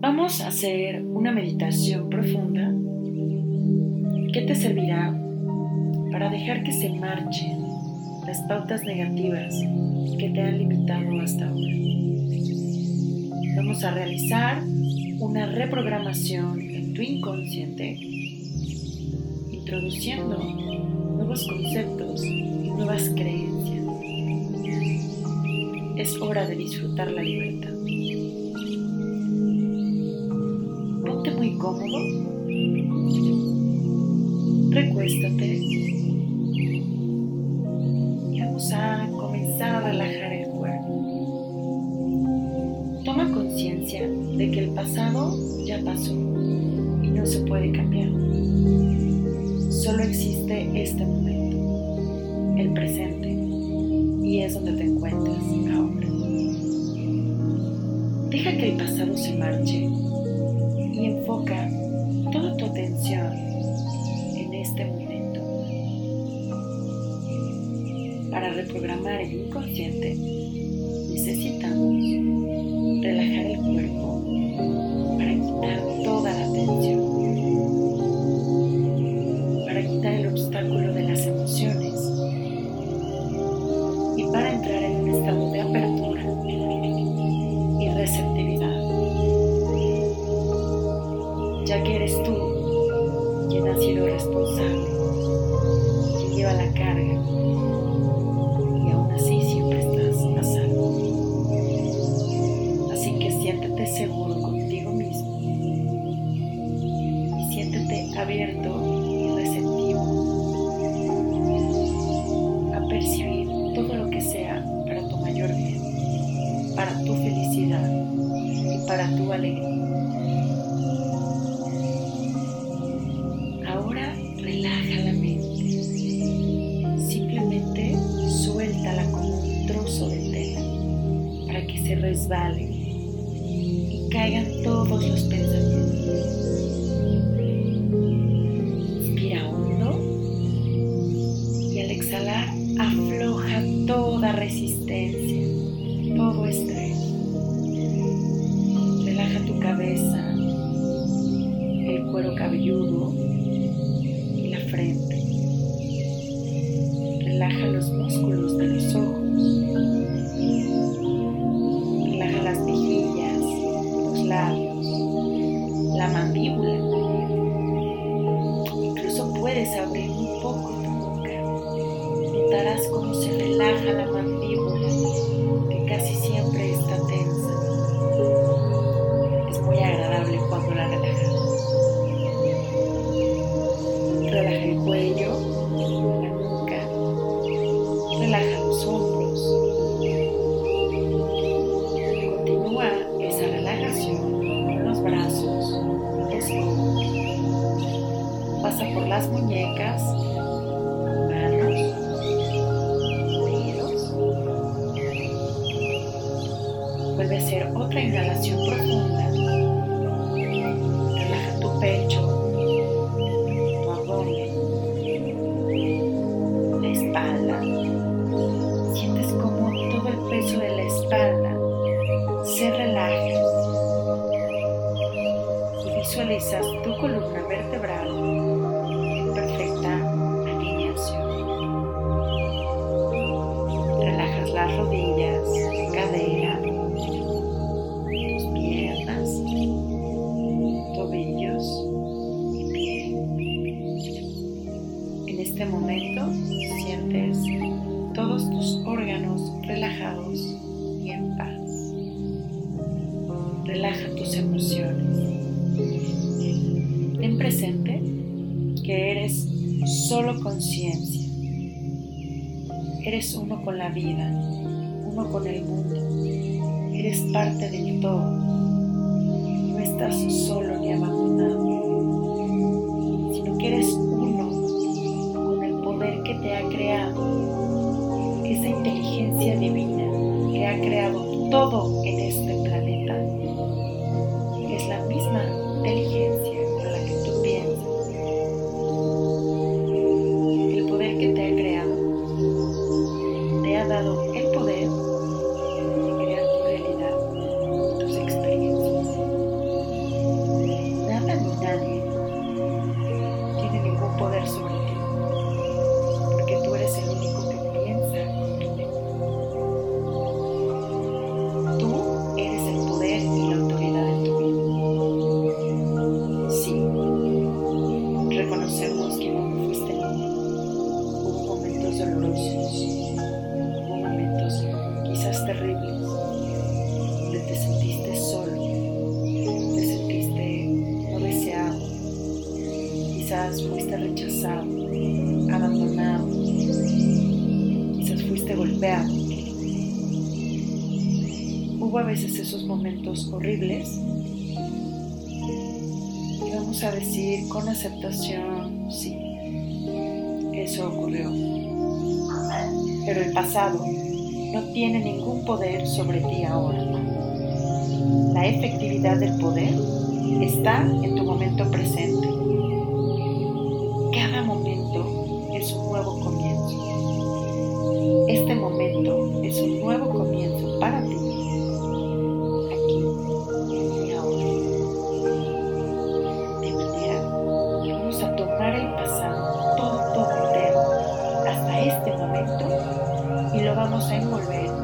Vamos a hacer una meditación profunda que te servirá para dejar que se marchen las pautas negativas que te han limitado hasta ahora. Vamos a realizar una reprogramación en tu inconsciente, introduciendo nuevos conceptos y nuevas creencias. Es hora de disfrutar la libertad. Cómodo. Recuéstate. Y vamos a comenzar a relajar el cuerpo. Toma conciencia de que el pasado ya pasó y no se puede cambiar. Solo existe este momento, el presente, y es donde te encuentras ahora. Deja que el pasado se marche y enfoca toda tu atención en este momento. Para reprogramar el inconsciente necesitamos para que se resbale y caigan todos los pensamientos. Emociones. Ten presente que eres solo conciencia. Eres uno con la vida, uno con el mundo. Eres parte del todo. No estás solo ni abandonado, sino que eres uno con el poder que te ha creado, esa inteligencia divina que ha creado todo dado el poder golpeado. Hubo a veces esos momentos horribles y vamos a decir con aceptación, sí, eso ocurrió. Pero el pasado no tiene ningún poder sobre ti ahora. La efectividad del poder está en tu momento presente. Cada momento es un nuevo comienzo. Es un nuevo comienzo para ti. Aquí y ahora. De manera que vamos a tomar el pasado todo, todo entero hasta este momento y lo vamos a envolver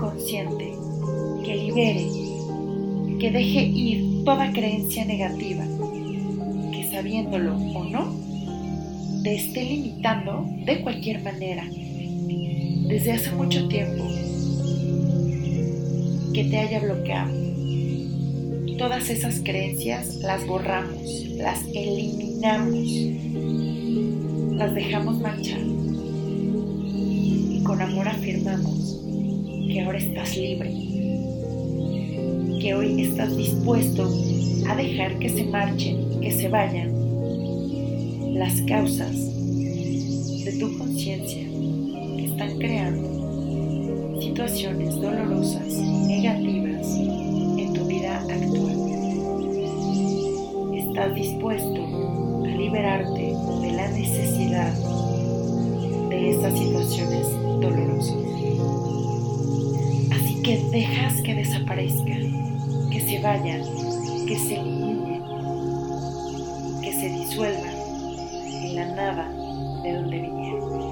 poderoso inconsciente que libere, que deje ir toda creencia negativa, que sabiéndolo o no, te esté limitando de cualquier manera, desde hace mucho tiempo, que te haya bloqueado. Todas esas creencias las borramos, las eliminamos, las dejamos marchar y con amor afirmamos que ahora estás libre, que hoy estás dispuesto a dejar que se marchen que se vayan las causas de tu conciencia que están creando situaciones dolorosas negativas en tu vida actual. Estás dispuesto a liberarte de la necesidad de esas situaciones dolorosas. Que dejas que desaparezcan, que se vayan, que se eliminen, que se disuelvan en la nada de donde vinieron.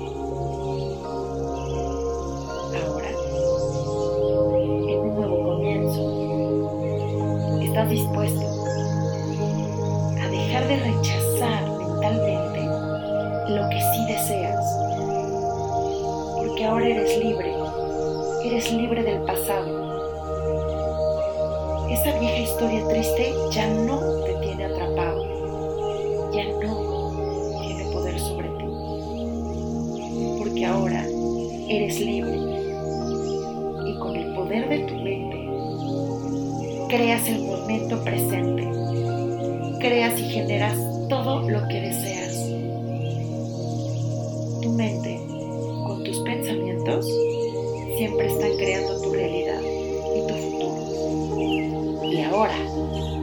Eres libre y con el poder de tu mente creas el momento presente, creas y generas todo lo que deseas. Tu mente, con tus pensamientos, siempre están creando tu realidad y tu futuro. Y ahora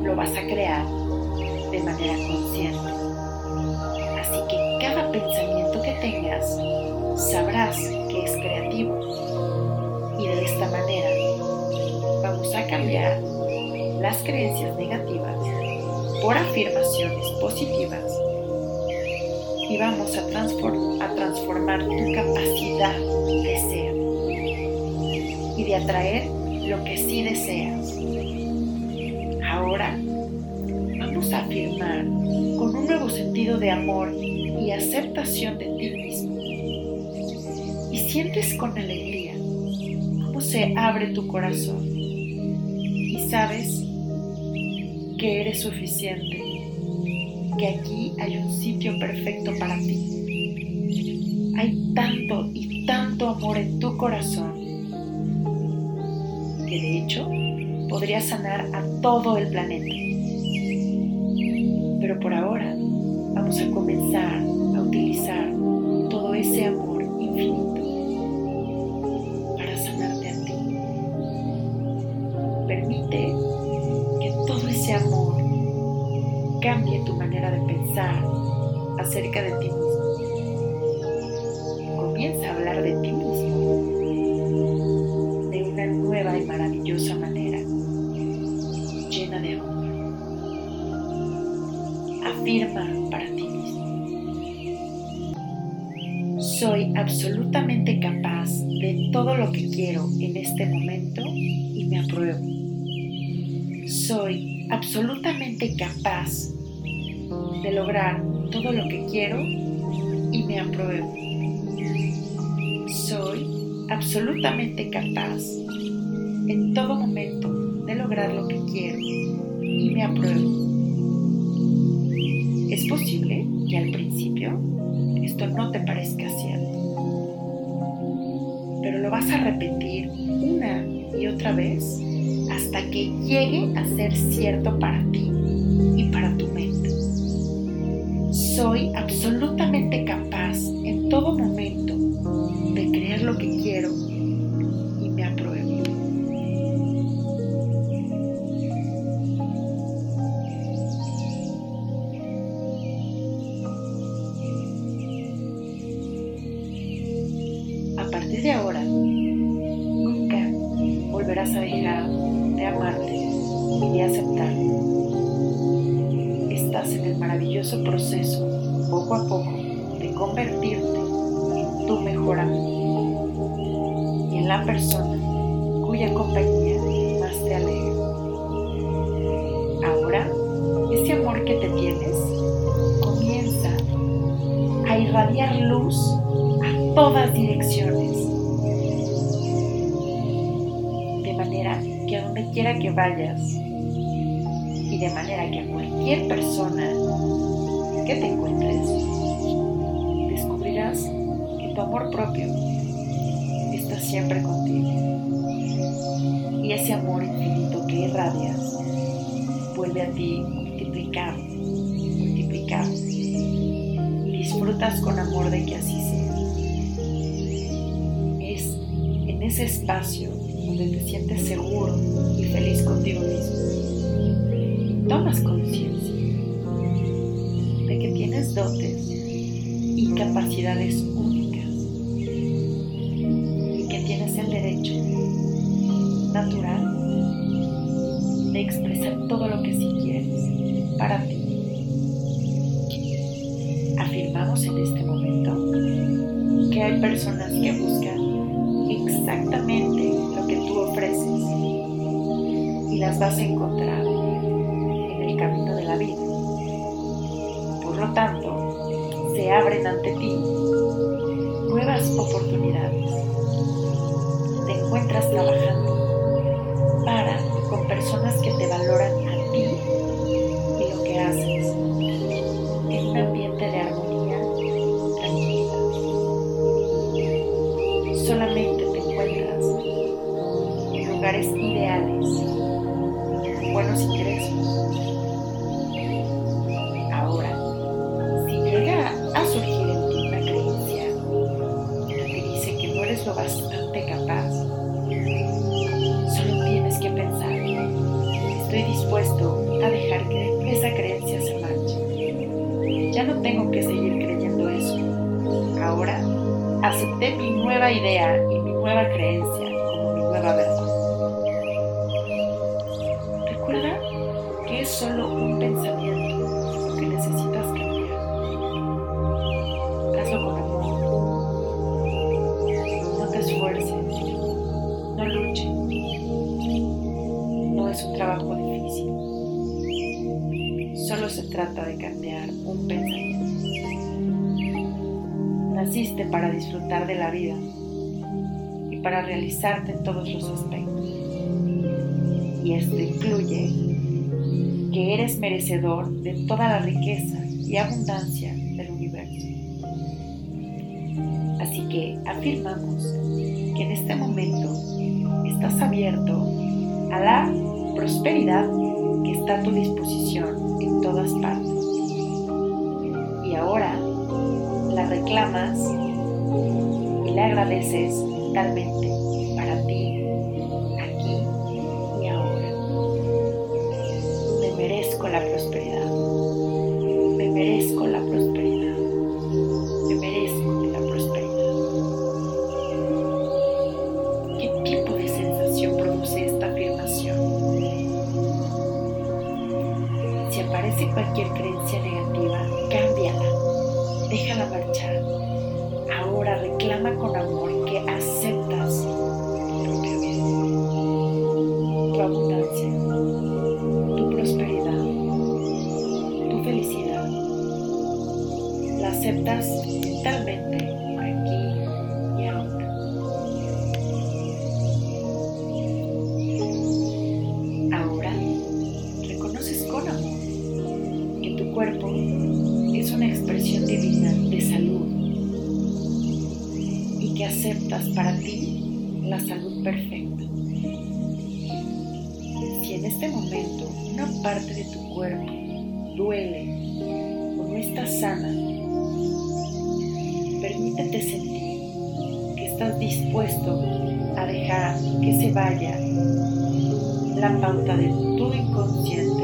lo vas a crear de manera consciente. Así que cada pensamiento que tengas, sabrás las creencias negativas por afirmaciones positivas y vamos a, transformar tu capacidad de ser y de atraer lo que sí deseas. Ahora vamos a afirmar con un nuevo sentido de amor y aceptación de ti mismo. Y sientes con alegría cómo se abre tu corazón sabes que eres suficiente, que aquí hay un sitio perfecto para ti. Hay tanto y tanto amor en tu corazón que de hecho podría sanar a todo el planeta. Pero por ahora vamos a comenzar a utilizar todo ese amor infinito Que todo ese amor cambie tu manera de pensar acerca de ti mismo. Comienza a hablar de ti mismo de una nueva y maravillosa manera, llena de amor. Afirma para ti mismo. Soy absolutamente capaz de todo lo que quiero en este momento Soy absolutamente capaz de lograr todo lo que quiero y me apruebo. Soy absolutamente capaz en todo momento de lograr lo que quiero y me apruebo. Es posible que al principio esto no te parezca cierto, pero lo vas a repetir una y otra vez hasta que llegue a ser cierto para ti y para tu mente. Soy absolutamente capaz en todo momento de creer lo que quiero y me apruebo. A partir de ahora, maravilloso proceso, poco a poco, de convertirte en tu mejor amigo y en la persona cuya compañía más te alegra. Ahora, ese amor que te tienes comienza a irradiar luz a todas direcciones. De manera que a donde quiera que vayas y de manera que a cualquier persona que te encuentres, descubrirás que tu amor propio está siempre contigo. Y ese amor infinito que irradias vuelve a ti multiplicado, multiplicado. Y disfrutas con amor de que así sea. Es en ese espacio donde te sientes seguro y feliz contigo mismo. Tomas conciencia dotes y capacidades únicas y que tienes el derecho natural de expresar todo lo que sí quieres para ti. Afirmamos en este momento que hay personas que buscan exactamente lo que tú ofreces y las vas a encontrar en el camino de la vida. Por lo tanto, ante ti nuevas oportunidades. Te encuentras trabajando un pensamiento que necesitas cambiar. Hazlo con amor. No te esfuerces, no luches. No es un trabajo difícil. Solo se trata de cambiar un pensamiento. Naciste para disfrutar de la vida y para realizarte en todos los aspectos. Y esto incluye que eres merecedor de toda la riqueza y abundancia del universo. Así que afirmamos que en este momento estás abierto a la prosperidad que está a tu disposición en todas partes. Y ahora la reclamas y le agradeces totalmente La aceptas mentalmente aquí y ahora. Ahora reconoces con amor cuerpo es una expresión divina de salud y que aceptas para ti la salud perfecta. Si en este momento una parte de tu cuerpo duele o no está sana, estás dispuesto a dejar que se vaya la pauta de tu inconsciente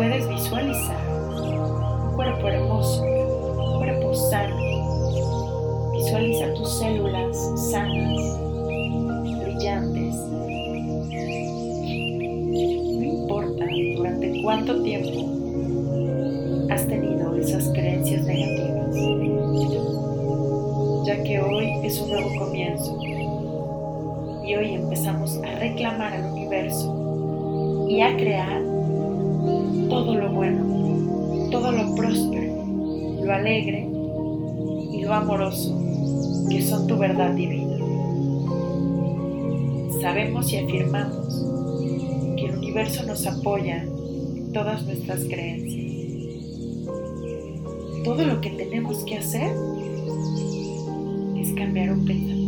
Puedes visualizar un cuerpo hermoso, un cuerpo sano. Visualiza tus células sanas, brillantes. No importa durante cuánto tiempo has tenido esas creencias negativas, ya que hoy es un nuevo comienzo y hoy empezamos a reclamar al universo y a crear próspero, lo alegre y lo amoroso que son tu verdad divina. Sabemos y afirmamos que el universo nos apoya en todas nuestras creencias. Todo lo que tenemos que hacer es cambiar un pensamiento.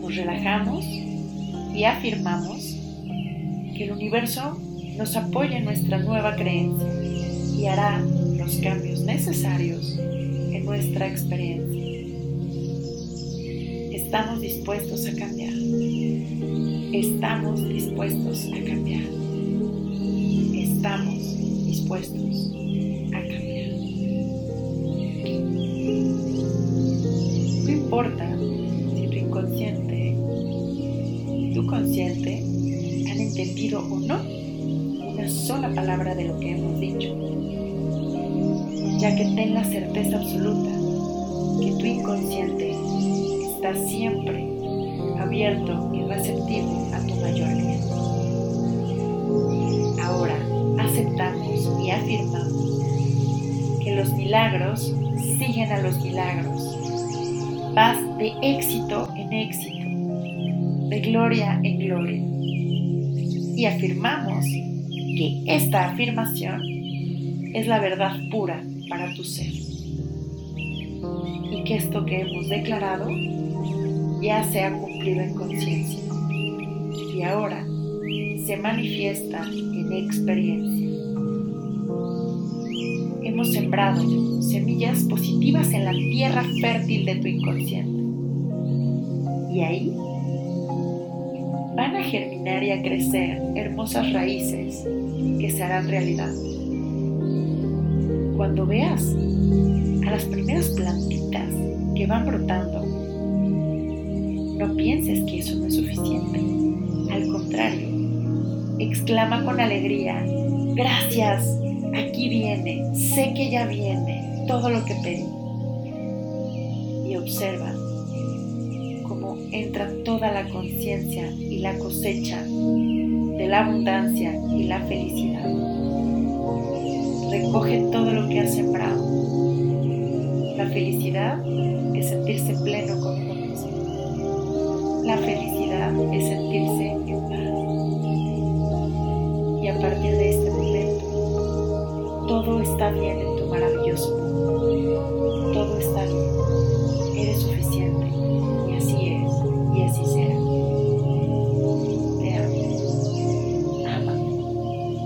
Nos relajamos y afirmamos que el universo nos apoya en nuestra nueva creencia y hará los cambios necesarios en nuestra experiencia. Estamos dispuestos a cambiar. Estamos dispuestos a cambiar. Estamos dispuestos a cambiar. No importa si tu inconsciente tu consciente han entendido o no sola palabra de lo que hemos dicho, ya que ten la certeza absoluta que tu inconsciente está siempre abierto y receptivo a tu mayor bien. Ahora aceptamos y afirmamos que los milagros siguen a los milagros. Vas de éxito en éxito, de gloria en gloria. Y afirmamos que esta afirmación es la verdad pura para tu ser. Y que esto que hemos declarado ya se ha cumplido en conciencia. Y ahora se manifiesta en experiencia. Hemos sembrado semillas positivas en la tierra fértil de tu inconsciente. Y ahí van a germinar y a crecer hermosas raíces que se harán realidad. Cuando veas a las primeras plantitas que van brotando, no pienses que eso no es suficiente. Al contrario, exclama con alegría, gracias, aquí viene, sé que ya viene todo lo que pedí. Y observa entra toda la conciencia y la cosecha de la abundancia y la felicidad. Recoge todo lo que has sembrado. La felicidad es sentirse pleno con uno. La felicidad es sentirse en paz. Y a partir de este momento, todo está bien en tu maravilloso mundo. Todo está bien.